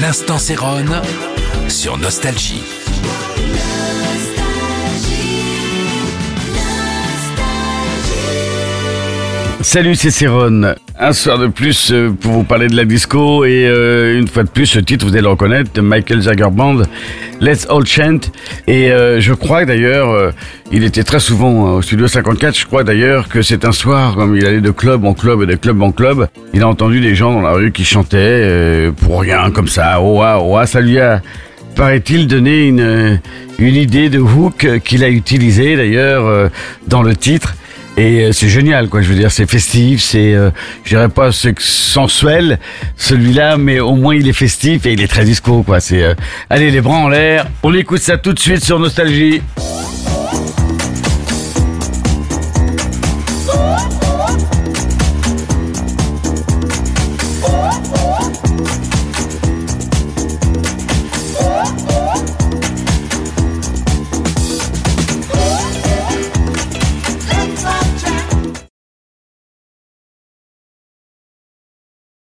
l'instant Céron sur Nostalgie. Salut, c'est Céron. Un soir de plus euh, pour vous parler de la disco et euh, une fois de plus, ce titre, vous allez le reconnaître, de Michael Jagger Band, Let's All Chant. Et euh, je crois d'ailleurs, il était très souvent au studio 54, je crois d'ailleurs que c'est un soir, comme il allait de club en club et de club en club, il a entendu des gens dans la rue qui chantaient pour rien, comme ça, oh ah, oh ah, ça lui a paraît-il, donné une, une idée de hook qu'il a utilisé d'ailleurs dans le titre. Et euh, c'est génial, quoi. Je veux dire, c'est festif, c'est, euh, je dirais pas sensuel, celui-là, mais au moins il est festif et il est très disco, quoi. C'est, euh, allez, les bras en l'air. On écoute ça tout de suite sur Nostalgie.